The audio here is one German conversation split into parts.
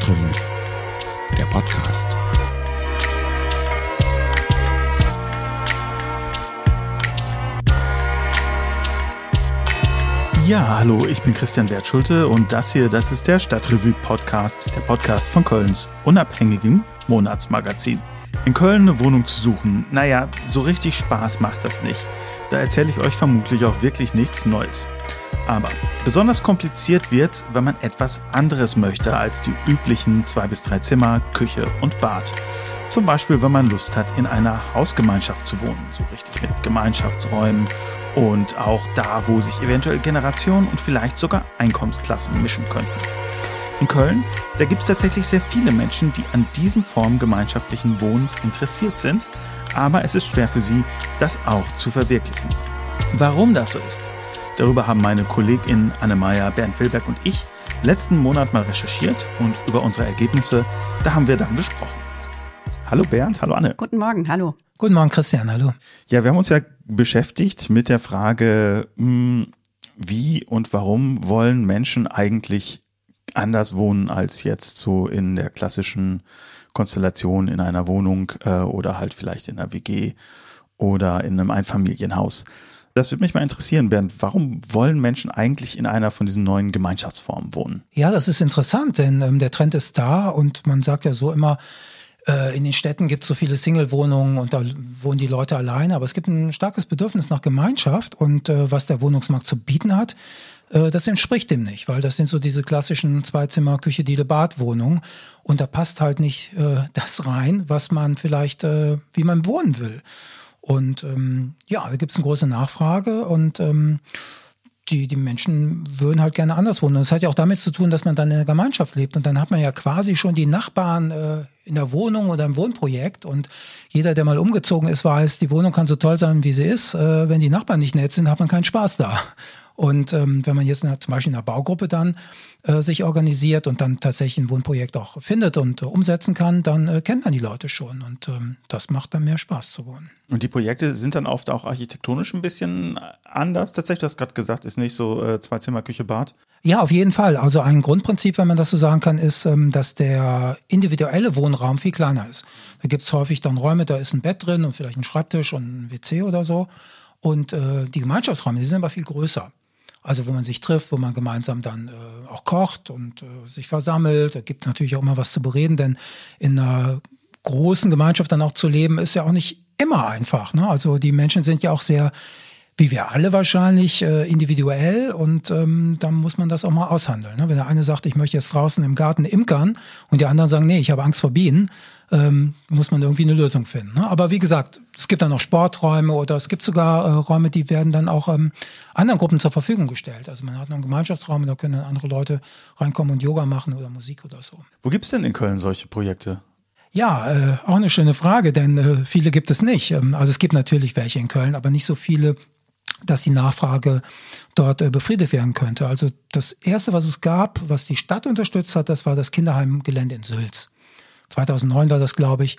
Stadtrevue, der Podcast. Ja, hallo, ich bin Christian Wertschulte und das hier, das ist der Stadtrevue Podcast, der Podcast von Kölns unabhängigen Monatsmagazin. In Köln eine Wohnung zu suchen, naja, so richtig Spaß macht das nicht. Da erzähle ich euch vermutlich auch wirklich nichts Neues. Aber besonders kompliziert wird's, wenn man etwas anderes möchte als die üblichen zwei bis drei Zimmer, Küche und Bad. Zum Beispiel, wenn man Lust hat, in einer Hausgemeinschaft zu wohnen, so richtig mit Gemeinschaftsräumen und auch da, wo sich eventuell Generationen und vielleicht sogar Einkommensklassen mischen könnten. In Köln, da gibt es tatsächlich sehr viele Menschen, die an diesen Formen gemeinschaftlichen Wohnens interessiert sind, aber es ist schwer für sie, das auch zu verwirklichen. Warum das so ist, darüber haben meine Kolleginnen Anne-Maja, Bernd Wilberg und ich letzten Monat mal recherchiert und über unsere Ergebnisse, da haben wir dann gesprochen. Hallo Bernd, hallo Anne. Guten Morgen, hallo. Guten Morgen, Christian, hallo. Ja, wir haben uns ja beschäftigt mit der Frage, hm, wie und warum wollen Menschen eigentlich anders wohnen als jetzt so in der klassischen Konstellation in einer Wohnung äh, oder halt vielleicht in einer WG oder in einem Einfamilienhaus. Das würde mich mal interessieren, Bernd. Warum wollen Menschen eigentlich in einer von diesen neuen Gemeinschaftsformen wohnen? Ja, das ist interessant, denn ähm, der Trend ist da und man sagt ja so immer, äh, in den Städten gibt es so viele Single-Wohnungen und da wohnen die Leute alleine, aber es gibt ein starkes Bedürfnis nach Gemeinschaft und äh, was der Wohnungsmarkt zu bieten hat, äh, das entspricht dem nicht, weil das sind so diese klassischen Zweizimmer, Küche, Diele, Badwohnungen und da passt halt nicht äh, das rein, was man vielleicht, äh, wie man wohnen will. Und ähm, ja, da gibt es eine große Nachfrage und ähm, die, die Menschen würden halt gerne anders wohnen. Und das hat ja auch damit zu tun, dass man dann in der Gemeinschaft lebt. Und dann hat man ja quasi schon die Nachbarn äh, in der Wohnung oder im Wohnprojekt. Und jeder, der mal umgezogen ist, weiß, die Wohnung kann so toll sein, wie sie ist. Äh, wenn die Nachbarn nicht nett sind, hat man keinen Spaß da. Und ähm, wenn man jetzt in, zum Beispiel in einer Baugruppe dann äh, sich organisiert und dann tatsächlich ein Wohnprojekt auch findet und äh, umsetzen kann, dann äh, kennt man die Leute schon und ähm, das macht dann mehr Spaß zu wohnen. Und die Projekte sind dann oft auch architektonisch ein bisschen anders. Tatsächlich, du hast gerade gesagt, ist nicht so äh, zwei Zimmer, Küche, Bad. Ja, auf jeden Fall. Also ein Grundprinzip, wenn man das so sagen kann, ist, ähm, dass der individuelle Wohnraum viel kleiner ist. Da gibt's häufig dann Räume, da ist ein Bett drin und vielleicht ein Schreibtisch und ein WC oder so. Und äh, die Gemeinschaftsräume, die sind aber viel größer. Also wo man sich trifft, wo man gemeinsam dann äh, auch kocht und äh, sich versammelt. Da gibt es natürlich auch immer was zu bereden, denn in einer großen Gemeinschaft dann auch zu leben, ist ja auch nicht immer einfach. Ne? Also die Menschen sind ja auch sehr, wie wir alle wahrscheinlich, äh, individuell und ähm, dann muss man das auch mal aushandeln. Ne? Wenn der eine sagt, ich möchte jetzt draußen im Garten imkern und die anderen sagen, nee, ich habe Angst vor Bienen, ähm, muss man irgendwie eine Lösung finden. Ne? Aber wie gesagt, es gibt dann noch Sporträume oder es gibt sogar äh, Räume, die werden dann auch ähm, anderen Gruppen zur Verfügung gestellt. Also man hat noch einen Gemeinschaftsraum, da können dann andere Leute reinkommen und Yoga machen oder Musik oder so. Wo gibt's denn in Köln solche Projekte? Ja, äh, auch eine schöne Frage, denn äh, viele gibt es nicht. Ähm, also es gibt natürlich welche in Köln, aber nicht so viele, dass die Nachfrage dort äh, befriedigt werden könnte. Also das erste, was es gab, was die Stadt unterstützt hat, das war das Kinderheimgelände in Sülz. 2009 war das, glaube ich.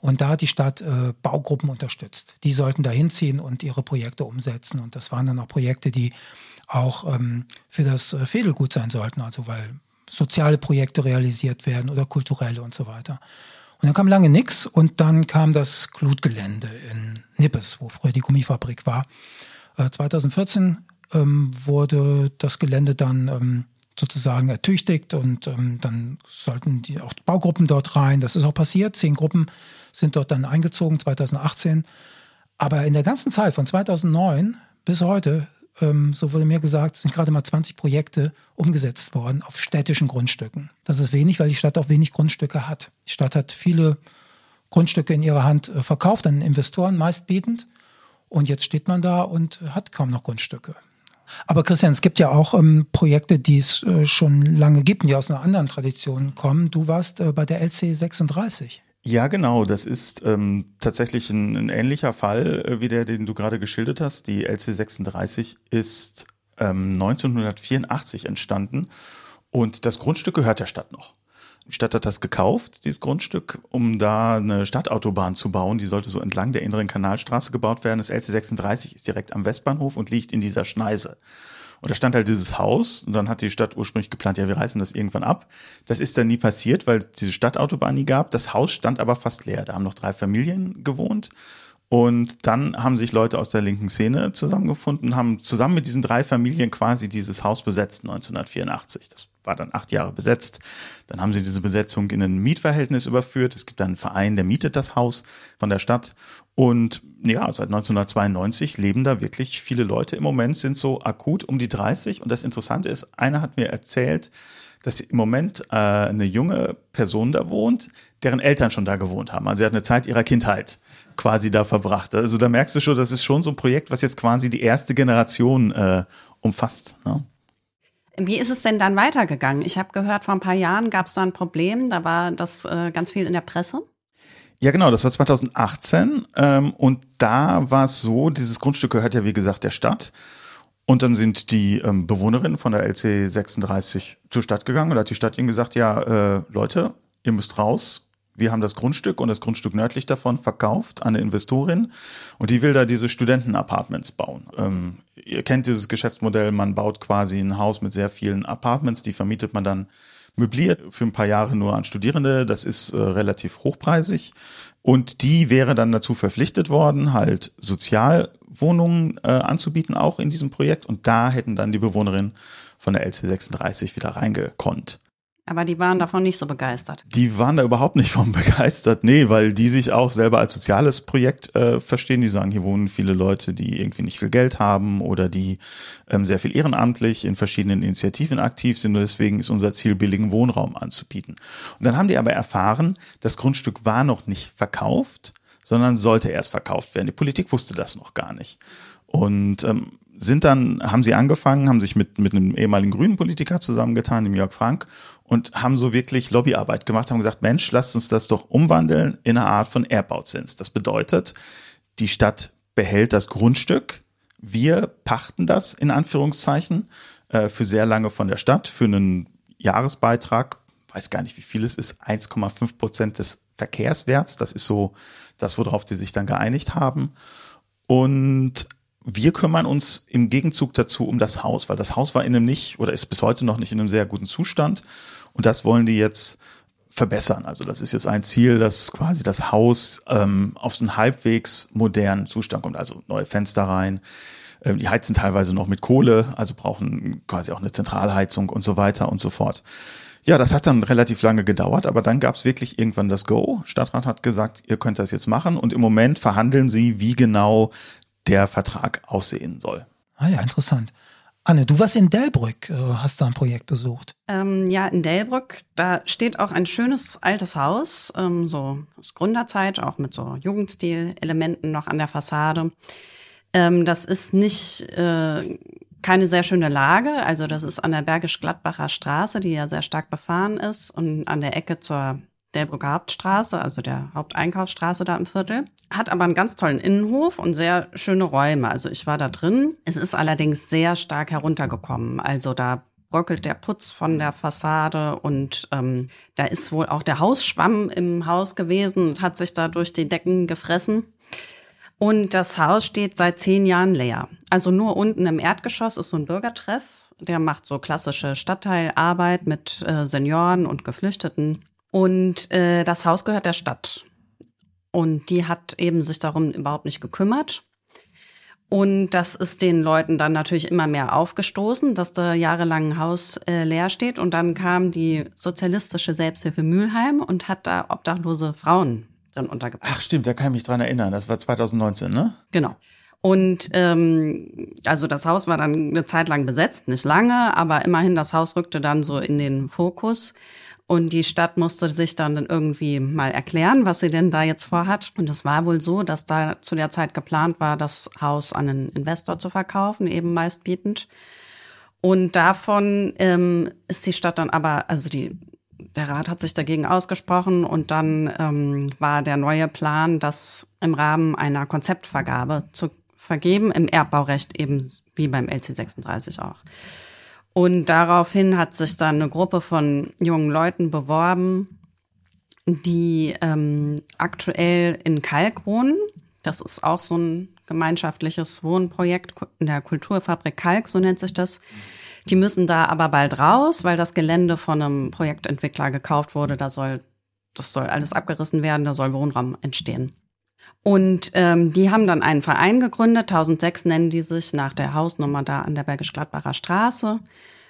Und da hat die Stadt äh, Baugruppen unterstützt. Die sollten da hinziehen und ihre Projekte umsetzen. Und das waren dann auch Projekte, die auch ähm, für das äh, Fädel gut sein sollten. Also weil soziale Projekte realisiert werden oder kulturelle und so weiter. Und dann kam lange nichts und dann kam das Glutgelände in Nippes, wo früher die Gummifabrik war. Äh, 2014 ähm, wurde das Gelände dann ähm, sozusagen ertüchtigt und ähm, dann sollten die auch Baugruppen dort rein. Das ist auch passiert. Zehn Gruppen sind dort dann eingezogen 2018. Aber in der ganzen Zeit von 2009 bis heute, ähm, so wurde mir gesagt, sind gerade mal 20 Projekte umgesetzt worden auf städtischen Grundstücken. Das ist wenig, weil die Stadt auch wenig Grundstücke hat. Die Stadt hat viele Grundstücke in ihrer Hand äh, verkauft an Investoren, meistbietend. Und jetzt steht man da und hat kaum noch Grundstücke. Aber Christian, es gibt ja auch ähm, Projekte, die es äh, schon lange gibt, die aus einer anderen Tradition kommen. Du warst äh, bei der LC 36. Ja, genau. Das ist ähm, tatsächlich ein, ein ähnlicher Fall äh, wie der, den du gerade geschildert hast. Die LC 36 ist ähm, 1984 entstanden und das Grundstück gehört der Stadt noch. Die Stadt hat das gekauft, dieses Grundstück, um da eine Stadtautobahn zu bauen. Die sollte so entlang der inneren Kanalstraße gebaut werden. Das LC36 ist direkt am Westbahnhof und liegt in dieser Schneise. Und da stand halt dieses Haus und dann hat die Stadt ursprünglich geplant, ja, wir reißen das irgendwann ab. Das ist dann nie passiert, weil es diese Stadtautobahn nie gab. Das Haus stand aber fast leer. Da haben noch drei Familien gewohnt. Und dann haben sich Leute aus der linken Szene zusammengefunden, haben zusammen mit diesen drei Familien quasi dieses Haus besetzt 1984. Das war dann acht Jahre besetzt. Dann haben sie diese Besetzung in ein Mietverhältnis überführt. Es gibt dann einen Verein, der mietet das Haus von der Stadt. Und ja, seit 1992 leben da wirklich viele Leute. Im Moment sind so akut um die 30. Und das Interessante ist, einer hat mir erzählt, dass im Moment äh, eine junge Person da wohnt, deren Eltern schon da gewohnt haben. Also sie hat eine Zeit ihrer Kindheit quasi da verbracht. Also da merkst du schon, das ist schon so ein Projekt, was jetzt quasi die erste Generation äh, umfasst. Ne? Wie ist es denn dann weitergegangen? Ich habe gehört, vor ein paar Jahren gab es da ein Problem, da war das äh, ganz viel in der Presse. Ja, genau, das war 2018 ähm, und da war es so, dieses Grundstück gehört ja wie gesagt der Stadt und dann sind die ähm, Bewohnerinnen von der LC 36 zur Stadt gegangen und da hat die Stadt ihnen gesagt, ja, äh, Leute, ihr müsst raus. Wir haben das Grundstück und das Grundstück nördlich davon verkauft an eine Investorin und die will da diese Studentenapartments bauen. Ähm, ihr kennt dieses Geschäftsmodell, man baut quasi ein Haus mit sehr vielen Apartments, die vermietet man dann möbliert für ein paar Jahre nur an Studierende. Das ist äh, relativ hochpreisig. Und die wäre dann dazu verpflichtet worden, halt Sozialwohnungen äh, anzubieten, auch in diesem Projekt. Und da hätten dann die Bewohnerinnen von der LC36 wieder reingekonnt. Aber die waren davon nicht so begeistert. Die waren da überhaupt nicht von begeistert, nee, weil die sich auch selber als soziales Projekt äh, verstehen. Die sagen, hier wohnen viele Leute, die irgendwie nicht viel Geld haben oder die ähm, sehr viel ehrenamtlich in verschiedenen Initiativen aktiv sind. Und deswegen ist unser Ziel, billigen Wohnraum anzubieten. Und dann haben die aber erfahren, das Grundstück war noch nicht verkauft, sondern sollte erst verkauft werden. Die Politik wusste das noch gar nicht. Und ähm, sind dann, haben sie angefangen, haben sich mit, mit einem ehemaligen grünen Politiker zusammengetan, dem Jörg Frank, und haben so wirklich Lobbyarbeit gemacht, haben gesagt, Mensch, lasst uns das doch umwandeln in eine Art von Erbbauzins. Das bedeutet, die Stadt behält das Grundstück, wir pachten das in Anführungszeichen äh, für sehr lange von der Stadt für einen Jahresbeitrag, weiß gar nicht, wie viel es ist, 1,5 Prozent des Verkehrswerts. Das ist so das, worauf die sich dann geeinigt haben. Und wir kümmern uns im Gegenzug dazu um das Haus, weil das Haus war in einem nicht oder ist bis heute noch nicht in einem sehr guten Zustand. Und das wollen die jetzt verbessern. Also das ist jetzt ein Ziel, dass quasi das Haus ähm, auf so einen halbwegs modernen Zustand kommt. Also neue Fenster rein. Ähm, die heizen teilweise noch mit Kohle, also brauchen quasi auch eine Zentralheizung und so weiter und so fort. Ja, das hat dann relativ lange gedauert, aber dann gab es wirklich irgendwann das Go. Stadtrat hat gesagt, ihr könnt das jetzt machen und im Moment verhandeln sie, wie genau der Vertrag aussehen soll. Ah ja, interessant. Anne, du warst in Delbrück, äh, hast da ein Projekt besucht. Ähm, ja, in Delbrück, da steht auch ein schönes altes Haus, ähm, so aus Gründerzeit, auch mit so Jugendstil-Elementen noch an der Fassade. Ähm, das ist nicht äh, keine sehr schöne Lage, also das ist an der Bergisch-Gladbacher Straße, die ja sehr stark befahren ist und an der Ecke zur Delbrücker Hauptstraße, also der Haupteinkaufsstraße da im Viertel. Hat aber einen ganz tollen Innenhof und sehr schöne Räume. Also ich war da drin. Es ist allerdings sehr stark heruntergekommen. Also da bröckelt der Putz von der Fassade und ähm, da ist wohl auch der Hausschwamm im Haus gewesen und hat sich da durch die Decken gefressen. Und das Haus steht seit zehn Jahren leer. Also nur unten im Erdgeschoss ist so ein Bürgertreff. Der macht so klassische Stadtteilarbeit mit äh, Senioren und Geflüchteten. Und äh, das Haus gehört der Stadt. Und die hat eben sich darum überhaupt nicht gekümmert. Und das ist den Leuten dann natürlich immer mehr aufgestoßen, dass da jahrelang ein Haus äh, leer steht. Und dann kam die sozialistische Selbsthilfe Mülheim und hat da obdachlose Frauen drin untergebracht. Ach stimmt, da kann ich mich dran erinnern. Das war 2019, ne? Genau. Und ähm, also das Haus war dann eine Zeit lang besetzt, nicht lange, aber immerhin das Haus rückte dann so in den Fokus. Und die Stadt musste sich dann irgendwie mal erklären, was sie denn da jetzt vorhat. Und es war wohl so, dass da zu der Zeit geplant war, das Haus an einen Investor zu verkaufen, eben meistbietend. Und davon ähm, ist die Stadt dann aber, also die, der Rat hat sich dagegen ausgesprochen und dann ähm, war der neue Plan, das im Rahmen einer Konzeptvergabe zu vergeben, im Erbbaurecht eben wie beim LC 36 auch. Und daraufhin hat sich dann eine Gruppe von jungen Leuten beworben, die ähm, aktuell in Kalk wohnen. Das ist auch so ein gemeinschaftliches Wohnprojekt in der Kulturfabrik Kalk, so nennt sich das. Die müssen da aber bald raus, weil das Gelände von einem Projektentwickler gekauft wurde. Da soll, das soll alles abgerissen werden, da soll Wohnraum entstehen. Und ähm, die haben dann einen Verein gegründet, 1006 nennen die sich, nach der Hausnummer da an der Bergisch-Gladbacher Straße.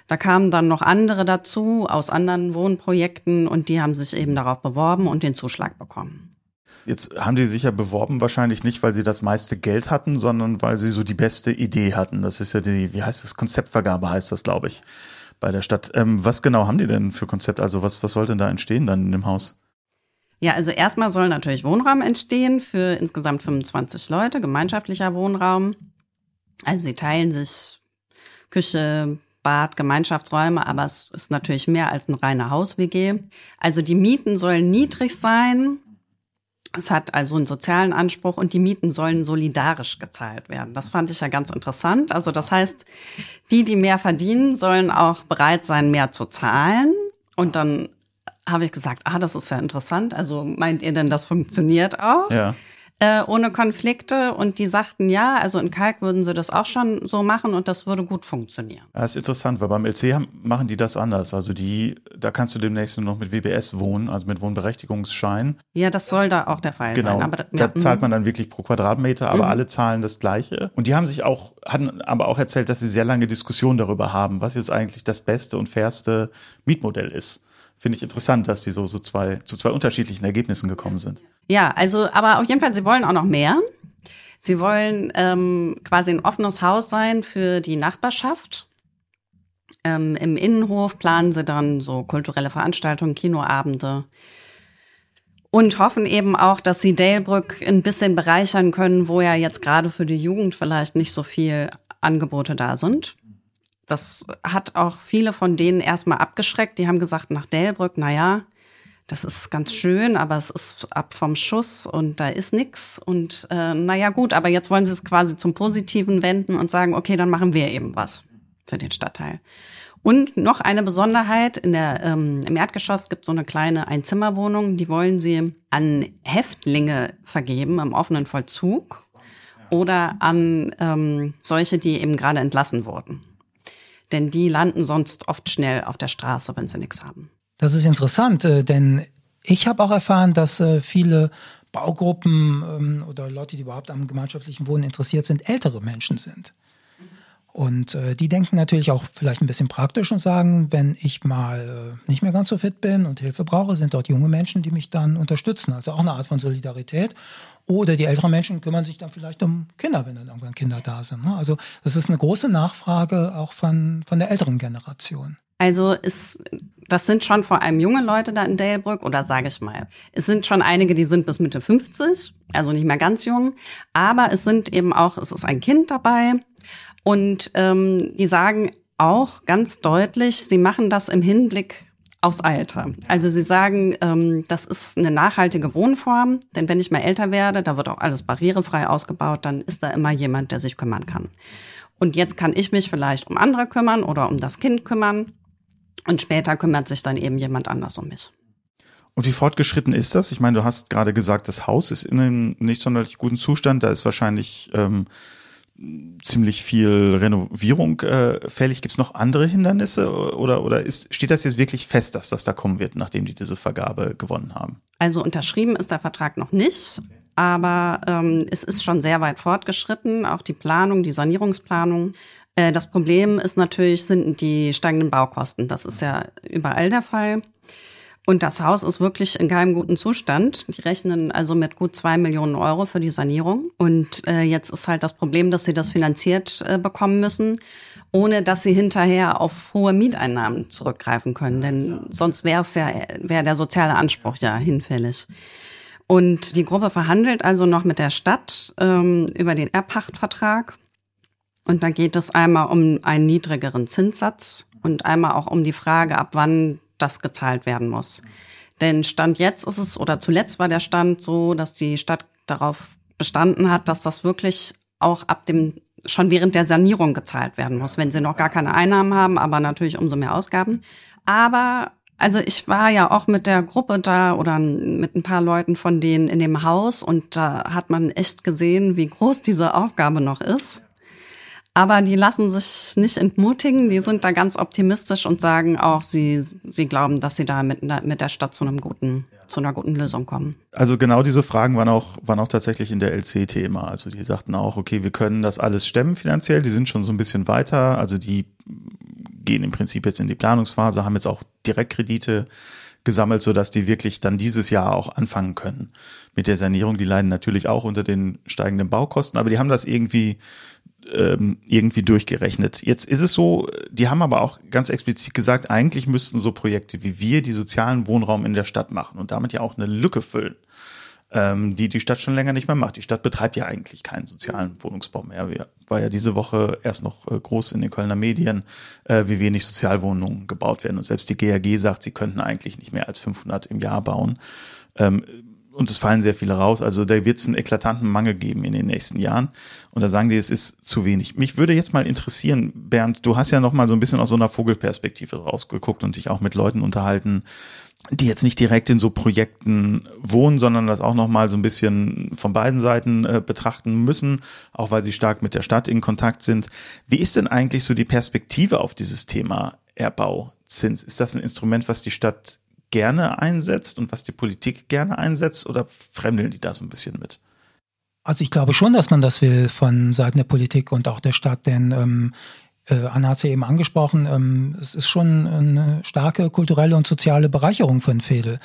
Da kamen dann noch andere dazu aus anderen Wohnprojekten und die haben sich eben darauf beworben und den Zuschlag bekommen. Jetzt haben die sich ja beworben, wahrscheinlich nicht, weil sie das meiste Geld hatten, sondern weil sie so die beste Idee hatten. Das ist ja die, wie heißt das, Konzeptvergabe heißt das, glaube ich, bei der Stadt. Ähm, was genau haben die denn für Konzept? Also was, was soll denn da entstehen dann in dem Haus? Ja, also erstmal soll natürlich Wohnraum entstehen für insgesamt 25 Leute, gemeinschaftlicher Wohnraum. Also sie teilen sich Küche, Bad, Gemeinschaftsräume, aber es ist natürlich mehr als ein reiner Haus-WG. Also die Mieten sollen niedrig sein. Es hat also einen sozialen Anspruch und die Mieten sollen solidarisch gezahlt werden. Das fand ich ja ganz interessant. Also das heißt, die, die mehr verdienen, sollen auch bereit sein, mehr zu zahlen. Und dann habe ich gesagt, ah, das ist ja interessant. Also meint ihr denn, das funktioniert auch? Ja äh, ohne Konflikte. Und die sagten, ja, also in Kalk würden sie das auch schon so machen und das würde gut funktionieren. Das ist interessant, weil beim LC haben, machen die das anders. Also die, da kannst du demnächst nur noch mit WBS wohnen, also mit Wohnberechtigungsschein. Ja, das soll da auch der Fall genau. sein. Aber, da ja, zahlt mhm. man dann wirklich pro Quadratmeter, aber mhm. alle zahlen das Gleiche. Und die haben sich auch, hatten aber auch erzählt, dass sie sehr lange Diskussionen darüber haben, was jetzt eigentlich das beste und fairste Mietmodell ist finde ich interessant, dass die so, so zwei, zu zwei unterschiedlichen Ergebnissen gekommen sind. Ja, also, aber auf jeden Fall, sie wollen auch noch mehr. Sie wollen ähm, quasi ein offenes Haus sein für die Nachbarschaft. Ähm, Im Innenhof planen sie dann so kulturelle Veranstaltungen, Kinoabende und hoffen eben auch, dass sie Dalebrück ein bisschen bereichern können, wo ja jetzt gerade für die Jugend vielleicht nicht so viel Angebote da sind das hat auch viele von denen erstmal abgeschreckt. Die haben gesagt, nach Delbrück, na ja, das ist ganz schön, aber es ist ab vom Schuss und da ist nix. Und äh, naja, gut, aber jetzt wollen sie es quasi zum Positiven wenden und sagen, okay, dann machen wir eben was für den Stadtteil. Und noch eine Besonderheit, in der, ähm, im Erdgeschoss gibt es so eine kleine Einzimmerwohnung, die wollen sie an Häftlinge vergeben im offenen Vollzug oder an ähm, solche, die eben gerade entlassen wurden denn die landen sonst oft schnell auf der Straße, wenn sie nichts haben. Das ist interessant, äh, denn ich habe auch erfahren, dass äh, viele Baugruppen ähm, oder Leute, die überhaupt am gemeinschaftlichen Wohnen interessiert sind, ältere Menschen sind. Und äh, die denken natürlich auch vielleicht ein bisschen praktisch und sagen, wenn ich mal äh, nicht mehr ganz so fit bin und Hilfe brauche, sind dort junge Menschen, die mich dann unterstützen. Also auch eine Art von Solidarität. Oder die älteren Menschen kümmern sich dann vielleicht um Kinder, wenn dann irgendwann Kinder da sind. Ne? Also das ist eine große Nachfrage auch von, von der älteren Generation. Also ist, das sind schon vor allem junge Leute da in Dalebrück oder sage ich mal, es sind schon einige, die sind bis Mitte 50, also nicht mehr ganz jung, aber es sind eben auch, es ist ein Kind dabei und ähm, die sagen auch ganz deutlich, sie machen das im Hinblick aufs Alter. Also sie sagen, ähm, das ist eine nachhaltige Wohnform, denn wenn ich mal älter werde, da wird auch alles barrierefrei ausgebaut, dann ist da immer jemand, der sich kümmern kann. Und jetzt kann ich mich vielleicht um andere kümmern oder um das Kind kümmern und später kümmert sich dann eben jemand anders um mich. Und wie fortgeschritten ist das? Ich meine, du hast gerade gesagt, das Haus ist in einem nicht sonderlich guten Zustand. Da ist wahrscheinlich ähm, ziemlich viel Renovierung äh, fällig. Gibt es noch andere Hindernisse oder, oder ist, steht das jetzt wirklich fest, dass das da kommen wird, nachdem die diese Vergabe gewonnen haben? Also unterschrieben ist der Vertrag noch nicht, aber ähm, es ist schon sehr weit fortgeschritten, auch die Planung, die Sanierungsplanung. Äh, das Problem ist natürlich, sind die steigenden Baukosten. Das ist ja überall der Fall. Und das Haus ist wirklich in keinem guten Zustand. Die rechnen also mit gut zwei Millionen Euro für die Sanierung. Und äh, jetzt ist halt das Problem, dass sie das finanziert äh, bekommen müssen, ohne dass sie hinterher auf hohe Mieteinnahmen zurückgreifen können. Denn sonst wäre es ja, wäre der soziale Anspruch ja hinfällig. Und die Gruppe verhandelt also noch mit der Stadt ähm, über den Erbpachtvertrag. Und da geht es einmal um einen niedrigeren Zinssatz und einmal auch um die Frage, ab wann das gezahlt werden muss. Denn Stand jetzt ist es, oder zuletzt war der Stand so, dass die Stadt darauf bestanden hat, dass das wirklich auch ab dem, schon während der Sanierung gezahlt werden muss, wenn sie noch gar keine Einnahmen haben, aber natürlich umso mehr Ausgaben. Aber Also ich war ja auch mit der Gruppe da oder mit ein paar Leuten von denen in dem Haus und da hat man echt gesehen, wie groß diese Aufgabe noch ist. Aber die lassen sich nicht entmutigen, die sind da ganz optimistisch und sagen auch, sie, sie glauben, dass sie da mit, mit der Stadt zu einem guten, zu einer guten Lösung kommen. Also genau diese Fragen waren auch, waren auch tatsächlich in der LC Thema. Also die sagten auch, okay, wir können das alles stemmen finanziell, die sind schon so ein bisschen weiter, also die gehen im Prinzip jetzt in die Planungsphase, haben jetzt auch Direktkredite gesammelt, so dass die wirklich dann dieses Jahr auch anfangen können mit der Sanierung. Die leiden natürlich auch unter den steigenden Baukosten, aber die haben das irgendwie ähm, irgendwie durchgerechnet. Jetzt ist es so, die haben aber auch ganz explizit gesagt, eigentlich müssten so Projekte wie wir die sozialen Wohnraum in der Stadt machen und damit ja auch eine Lücke füllen ähm, die die Stadt schon länger nicht mehr macht. Die Stadt betreibt ja eigentlich keinen sozialen Wohnungsbau mehr. Wir, war ja diese Woche erst noch äh, groß in den Kölner Medien, äh, wie wenig Sozialwohnungen gebaut werden. Und selbst die GAG sagt, sie könnten eigentlich nicht mehr als 500 im Jahr bauen. Und es fallen sehr viele raus. Also da wird es einen eklatanten Mangel geben in den nächsten Jahren. Und da sagen die, es ist zu wenig. Mich würde jetzt mal interessieren, Bernd, du hast ja noch mal so ein bisschen aus so einer Vogelperspektive rausgeguckt und dich auch mit Leuten unterhalten, die jetzt nicht direkt in so Projekten wohnen, sondern das auch noch mal so ein bisschen von beiden Seiten äh, betrachten müssen, auch weil sie stark mit der Stadt in Kontakt sind. Wie ist denn eigentlich so die Perspektive auf dieses Thema Erbauzins? Ist das ein Instrument, was die Stadt gerne einsetzt und was die Politik gerne einsetzt oder fremdeln die da so ein bisschen mit? Also ich glaube schon, dass man das will von Seiten der Politik und auch der Stadt, denn ähm, äh, Anna hat es ja eben angesprochen, ähm, es ist schon eine starke kulturelle und soziale Bereicherung ein Fädel.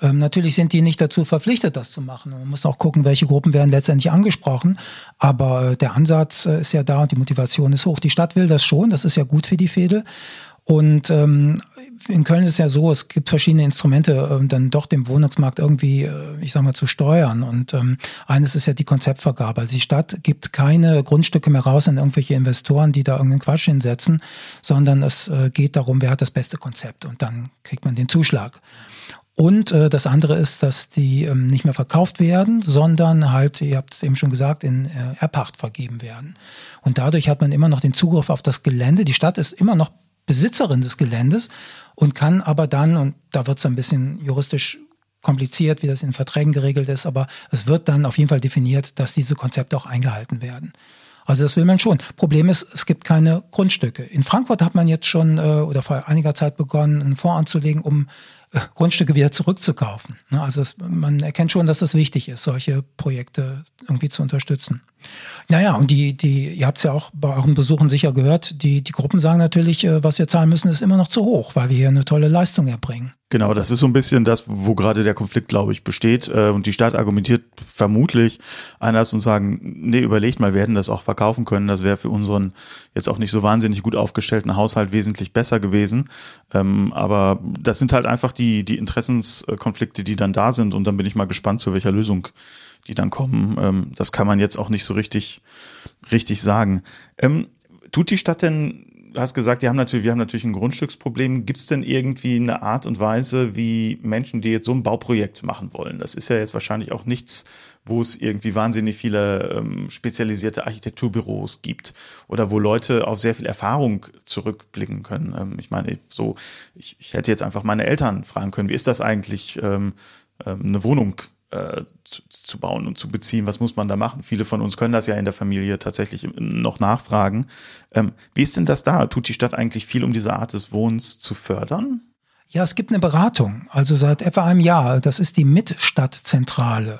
Ähm, natürlich sind die nicht dazu verpflichtet, das zu machen. Man muss auch gucken, welche Gruppen werden letztendlich angesprochen. Aber äh, der Ansatz äh, ist ja da und die Motivation ist hoch. Die Stadt will das schon, das ist ja gut für die Fädel. Und ähm, in Köln ist es ja so, es gibt verschiedene Instrumente, äh, dann doch den Wohnungsmarkt irgendwie, äh, ich sag mal, zu steuern. Und ähm, eines ist ja die Konzeptvergabe. Also die Stadt gibt keine Grundstücke mehr raus an irgendwelche Investoren, die da irgendeinen Quatsch hinsetzen, sondern es äh, geht darum, wer hat das beste Konzept und dann kriegt man den Zuschlag. Und äh, das andere ist, dass die ähm, nicht mehr verkauft werden, sondern halt, ihr habt es eben schon gesagt, in äh, Erpacht vergeben werden. Und dadurch hat man immer noch den Zugriff auf das Gelände. Die Stadt ist immer noch Besitzerin des Geländes und kann aber dann, und da wird es ein bisschen juristisch kompliziert, wie das in Verträgen geregelt ist, aber es wird dann auf jeden Fall definiert, dass diese Konzepte auch eingehalten werden. Also das will man schon. Problem ist, es gibt keine Grundstücke. In Frankfurt hat man jetzt schon äh, oder vor einiger Zeit begonnen, einen Fonds anzulegen, um Grundstücke wieder zurückzukaufen. Ne, also es, man erkennt schon, dass es wichtig ist, solche Projekte irgendwie zu unterstützen. Naja, und die, die, ihr habt es ja auch bei euren Besuchen sicher gehört, die, die Gruppen sagen natürlich, äh, was wir zahlen müssen, ist immer noch zu hoch, weil wir hier eine tolle Leistung erbringen. Genau, das ist so ein bisschen das, wo gerade der Konflikt, glaube ich, besteht. Äh, und die Stadt argumentiert vermutlich anders und sagen, nee, überlegt mal, wir hätten das auch verkaufen können. Das wäre für unseren jetzt auch nicht so wahnsinnig gut aufgestellten Haushalt wesentlich besser gewesen. Ähm, aber das sind halt einfach die, die Interessenskonflikte, die dann da sind. Und dann bin ich mal gespannt, zu welcher Lösung die dann kommen. Ähm, das kann man jetzt auch nicht so richtig, richtig sagen. Ähm, tut die Stadt denn du hast gesagt, die haben natürlich, wir haben natürlich ein Grundstücksproblem. Gibt es denn irgendwie eine Art und Weise, wie Menschen, die jetzt so ein Bauprojekt machen wollen? Das ist ja jetzt wahrscheinlich auch nichts, wo es irgendwie wahnsinnig viele ähm, spezialisierte Architekturbüros gibt oder wo Leute auf sehr viel Erfahrung zurückblicken können. Ähm, ich meine, so, ich, ich hätte jetzt einfach meine Eltern fragen können, wie ist das eigentlich, ähm, ähm eine Wohnung äh, zu, zu, bauen und zu beziehen. Was muss man da machen? Viele von uns können das ja in der Familie tatsächlich noch nachfragen. Ähm, wie ist denn das da? Tut die Stadt eigentlich viel, um diese Art des Wohnens zu fördern? Ja, es gibt eine Beratung, also seit etwa einem Jahr. Das ist die Mitstadtzentrale.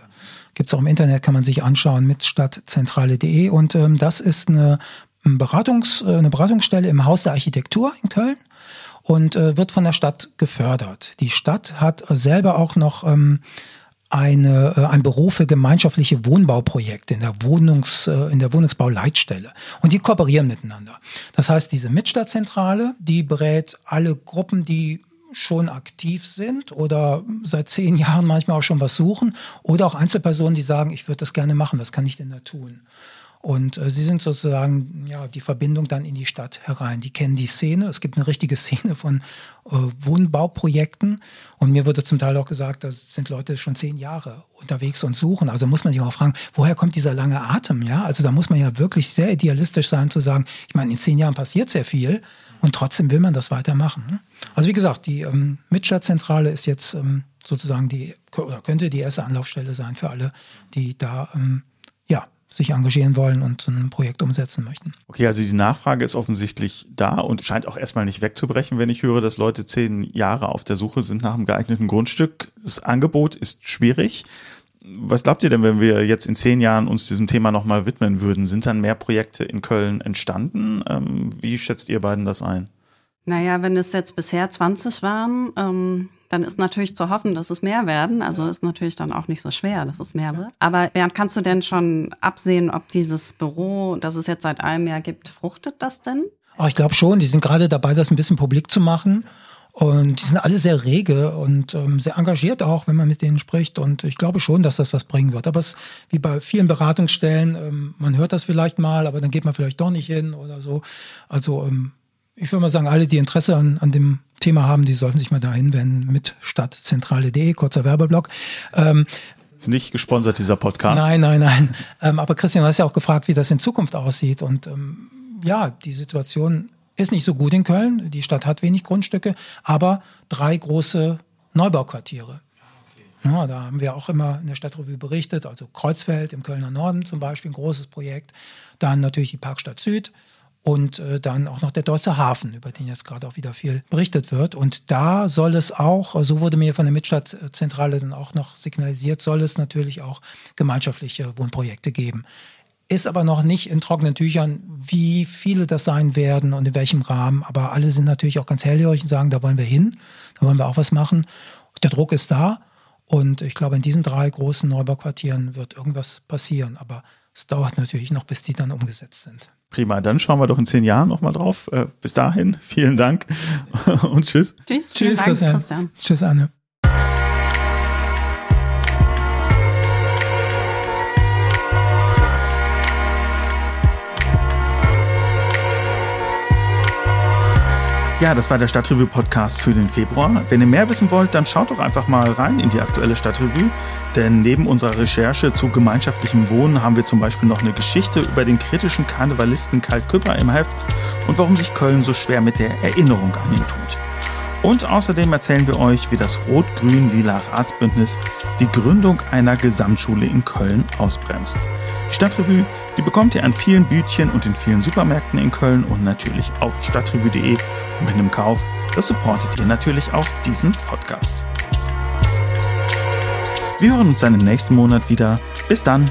Gibt's auch im Internet, kann man sich anschauen, mitstadtzentrale.de. Und ähm, das ist eine, Beratungs, äh, eine Beratungsstelle im Haus der Architektur in Köln und äh, wird von der Stadt gefördert. Die Stadt hat selber auch noch ähm, eine, äh, ein Büro für gemeinschaftliche Wohnbauprojekte in der, Wohnungs, äh, in der Wohnungsbauleitstelle. Und die kooperieren miteinander. Das heißt, diese Mitstadtzentrale, die berät alle Gruppen, die schon aktiv sind oder seit zehn Jahren manchmal auch schon was suchen oder auch Einzelpersonen, die sagen, ich würde das gerne machen, was kann ich denn da tun? Und äh, sie sind sozusagen ja die Verbindung dann in die Stadt herein. Die kennen die Szene. Es gibt eine richtige Szene von äh, Wohnbauprojekten. Und mir wurde zum Teil auch gesagt, da sind Leute schon zehn Jahre unterwegs und suchen. Also muss man sich auch fragen, woher kommt dieser lange Atem? Ja, also da muss man ja wirklich sehr idealistisch sein zu sagen, ich meine, in zehn Jahren passiert sehr viel. Und trotzdem will man das weitermachen. Ne? Also wie gesagt, die ähm, Mitstadtzentrale ist jetzt ähm, sozusagen die, oder könnte die erste Anlaufstelle sein für alle, die da ähm, ja, sich engagieren wollen und ein Projekt umsetzen möchten. Okay, also die Nachfrage ist offensichtlich da und scheint auch erstmal nicht wegzubrechen, wenn ich höre, dass Leute zehn Jahre auf der Suche sind nach einem geeigneten Grundstück. Das Angebot ist schwierig. Was glaubt ihr denn, wenn wir jetzt in zehn Jahren uns diesem Thema nochmal widmen würden? Sind dann mehr Projekte in Köln entstanden? Ähm, wie schätzt ihr beiden das ein? Naja, wenn es jetzt bisher 20 waren, ähm, dann ist natürlich zu hoffen, dass es mehr werden. Also ist natürlich dann auch nicht so schwer, dass es mehr wird. Aber Bernd, kannst du denn schon absehen, ob dieses Büro, das es jetzt seit einem Jahr gibt, fruchtet das denn? Oh, ich glaube schon. Die sind gerade dabei, das ein bisschen publik zu machen. Und die sind alle sehr rege und ähm, sehr engagiert auch, wenn man mit denen spricht. Und ich glaube schon, dass das was bringen wird. Aber es wie bei vielen Beratungsstellen, ähm, man hört das vielleicht mal, aber dann geht man vielleicht doch nicht hin oder so. Also ähm, ich würde mal sagen, alle, die Interesse an, an dem Thema haben, die sollten sich mal dahin wenden mit stadtzentrale.de, kurzer Werbeblock. Ähm, ist nicht gesponsert, dieser Podcast. Nein, nein, nein. Ähm, aber Christian, du hast ja auch gefragt, wie das in Zukunft aussieht. Und ähm, ja, die Situation ist nicht so gut in Köln. Die Stadt hat wenig Grundstücke, aber drei große Neubauquartiere. Ja, da haben wir auch immer in der Stadtrevue berichtet, also Kreuzfeld im Kölner Norden zum Beispiel, ein großes Projekt. Dann natürlich die Parkstadt Süd und äh, dann auch noch der Deutsche Hafen, über den jetzt gerade auch wieder viel berichtet wird. Und da soll es auch, so wurde mir von der Mitstadtzentrale dann auch noch signalisiert, soll es natürlich auch gemeinschaftliche Wohnprojekte geben ist aber noch nicht in trockenen Tüchern, wie viele das sein werden und in welchem Rahmen. Aber alle sind natürlich auch ganz hellhörig und sagen, da wollen wir hin, da wollen wir auch was machen. Der Druck ist da. Und ich glaube, in diesen drei großen Neubauquartieren wird irgendwas passieren. Aber es dauert natürlich noch, bis die dann umgesetzt sind. Prima, dann schauen wir doch in zehn Jahren nochmal drauf. Äh, bis dahin, vielen Dank und tschüss. Tschüss, tschüss, Dank, Christian. Christian. Tschüss, Anne. Ja, das war der Stadtrevue-Podcast für den Februar. Wenn ihr mehr wissen wollt, dann schaut doch einfach mal rein in die aktuelle Stadtrevue. Denn neben unserer Recherche zu gemeinschaftlichem Wohnen haben wir zum Beispiel noch eine Geschichte über den kritischen Karnevalisten Karl Küpper im Heft und warum sich Köln so schwer mit der Erinnerung an ihn tut. Und außerdem erzählen wir euch, wie das Rot-Grün-Lila Ratsbündnis die Gründung einer Gesamtschule in Köln ausbremst. Die Stadtrevue, die bekommt ihr an vielen Bütchen und in vielen Supermärkten in Köln und natürlich auf stadtrevue.de. Und mit einem Kauf, das supportet ihr natürlich auch diesen Podcast. Wir hören uns dann im nächsten Monat wieder. Bis dann!